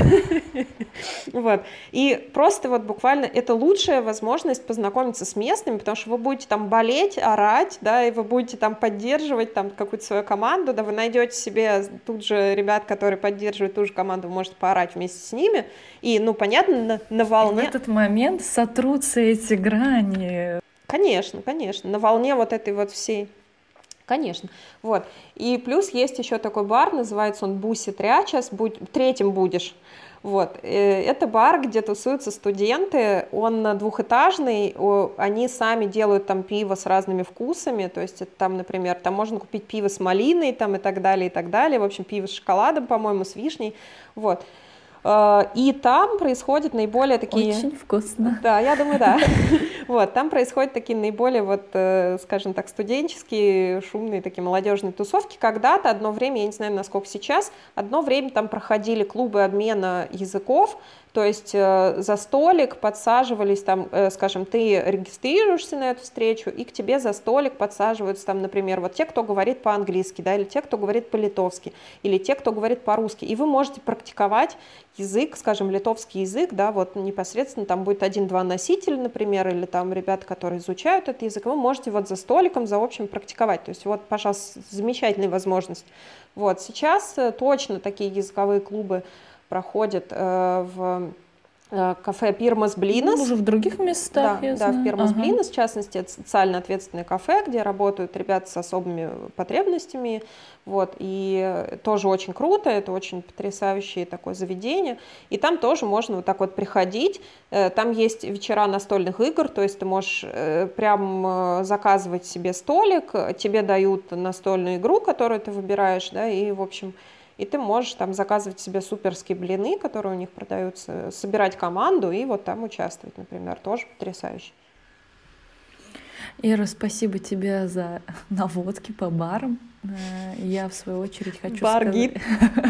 Speaker 2: Вот. И просто вот буквально это лучшая возможность познакомиться с местными, потому что вы будете там болеть, орать, да, и вы будете там поддерживать там какую-то свою команду, да, вы найдете себе тут же ребят, которые поддерживают ту же команду, вы можете поорать вместе с ними, и, ну, понятно, на, на волне...
Speaker 1: И в этот момент сотрутся эти грани
Speaker 2: Конечно, конечно, на волне вот этой вот всей Конечно. Вот. И плюс есть еще такой бар, называется он Буси Трячас, будь, третьим будешь. Вот. Э, это бар, где тусуются студенты, он двухэтажный, они сами делают там пиво с разными вкусами, то есть там, например, там можно купить пиво с малиной там и так далее, и так далее, в общем, пиво с шоколадом, по-моему, с вишней, вот. Э, и там происходят наиболее такие...
Speaker 1: Очень вкусно.
Speaker 2: Да, я думаю, да. Вот, там происходят такие наиболее, вот, э, скажем так, студенческие, шумные, такие молодежные тусовки. Когда-то, одно время, я не знаю, насколько сейчас, одно время там проходили клубы обмена языков, то есть э, за столик подсаживались там, э, скажем, ты регистрируешься на эту встречу, и к тебе за столик подсаживаются там, например, вот те, кто говорит по-английски, да, или те, кто говорит по-литовски, или те, кто говорит по-русски. И вы можете практиковать язык, скажем, литовский язык, да, вот непосредственно там будет один-два носителя, например, или там ребята, которые изучают этот язык, вы можете вот за столиком, за общим практиковать. То есть вот, пожалуйста, замечательная возможность. Вот сейчас э, точно такие языковые клубы проходит э, в э, кафе Пирмас Блинос.
Speaker 1: Уже в других местах,
Speaker 2: Да, я да знаю. в Пирмас ага. Блинос, в частности, это социально ответственное кафе, где работают ребята с особыми потребностями, вот, и тоже очень круто, это очень потрясающее такое заведение, и там тоже можно вот так вот приходить, э, там есть вечера настольных игр, то есть ты можешь прям заказывать себе столик, тебе дают настольную игру, которую ты выбираешь, да, и, в общем, и ты можешь там заказывать себе суперские блины, которые у них продаются, собирать команду и вот там участвовать, например, тоже потрясающе.
Speaker 1: Ира, спасибо тебе за наводки по барам. Э, я в свою очередь хочу
Speaker 2: Баргит.
Speaker 1: сказать...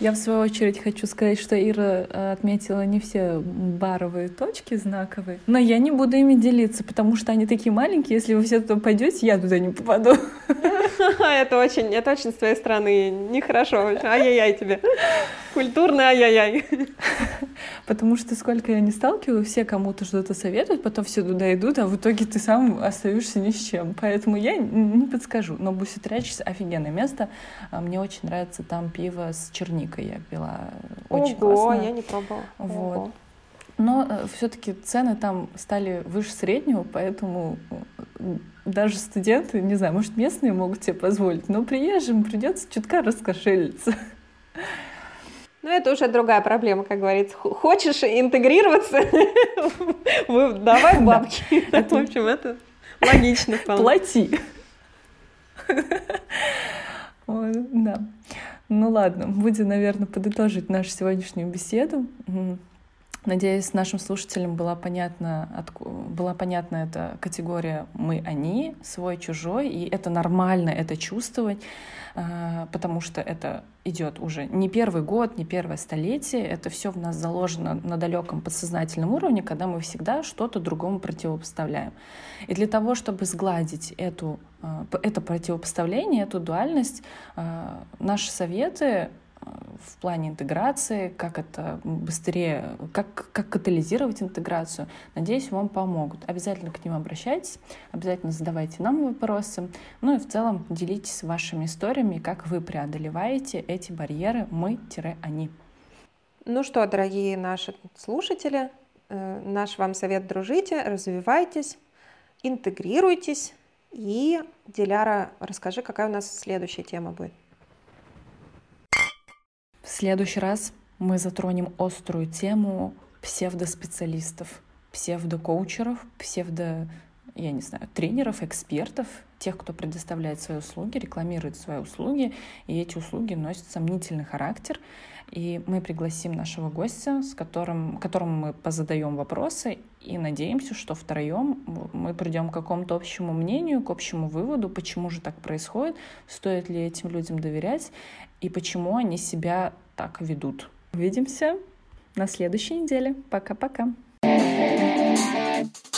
Speaker 1: Я в свою очередь хочу сказать, что Ира э, отметила не все баровые точки знаковые, но я не буду ими делиться, потому что они такие маленькие, если вы все туда пойдете, я туда не попаду.
Speaker 2: Это очень, это очень с твоей стороны нехорошо. Ай-яй-яй тебе. Культурный ай-яй-яй.
Speaker 1: Потому что сколько я не сталкиваю, все кому-то что-то советуют, потом все туда идут, а в итоге ты сам остаешься ни с чем. Поэтому я не подскажу. Но Буситрячис офигенное место. А, мне очень нравится там пиво с черникой я пила. Очень
Speaker 2: Ого,
Speaker 1: классно.
Speaker 2: я не пробовала.
Speaker 1: Вот. Ого. Но э, все-таки цены там стали выше среднего, поэтому даже студенты, не знаю, может, местные могут себе позволить, но приезжим придется чутка раскошелиться.
Speaker 2: Ну, это уже другая проблема, как говорится. Хочешь интегрироваться? Давай бабки. В общем, это логично.
Speaker 1: Плати. Да. Ну ладно, будем, наверное, подытожить нашу сегодняшнюю беседу. Надеюсь, нашим слушателям была понятна, была понятна эта категория «мы-они», «свой-чужой», и это нормально это чувствовать, а, потому что это идет уже не первый год, не первое столетие, это все в нас заложено на далеком подсознательном уровне, когда мы всегда что-то другому противопоставляем. И для того, чтобы сгладить эту, а, это противопоставление, эту дуальность, а, наши советы в плане интеграции, как это быстрее, как, как катализировать интеграцию. Надеюсь, вам помогут. Обязательно к ним обращайтесь, обязательно задавайте нам вопросы. Ну и в целом делитесь вашими историями, как вы преодолеваете эти барьеры мы-они.
Speaker 2: Ну что, дорогие наши слушатели, э, наш вам совет дружите, развивайтесь, интегрируйтесь. И, Диляра, расскажи, какая у нас следующая тема будет.
Speaker 1: Следующий раз мы затронем острую тему псевдоспециалистов, псевдокоучеров, псевдо, я не знаю, тренеров, экспертов, тех, кто предоставляет свои услуги, рекламирует свои услуги, и эти услуги носят сомнительный характер. И мы пригласим нашего гостя, с которым, которому мы позадаем вопросы, и надеемся, что втроем мы придем к какому-то общему мнению, к общему выводу, почему же так происходит, стоит ли этим людям доверять, и почему они себя так ведут. Увидимся на следующей неделе. Пока-пока. thank you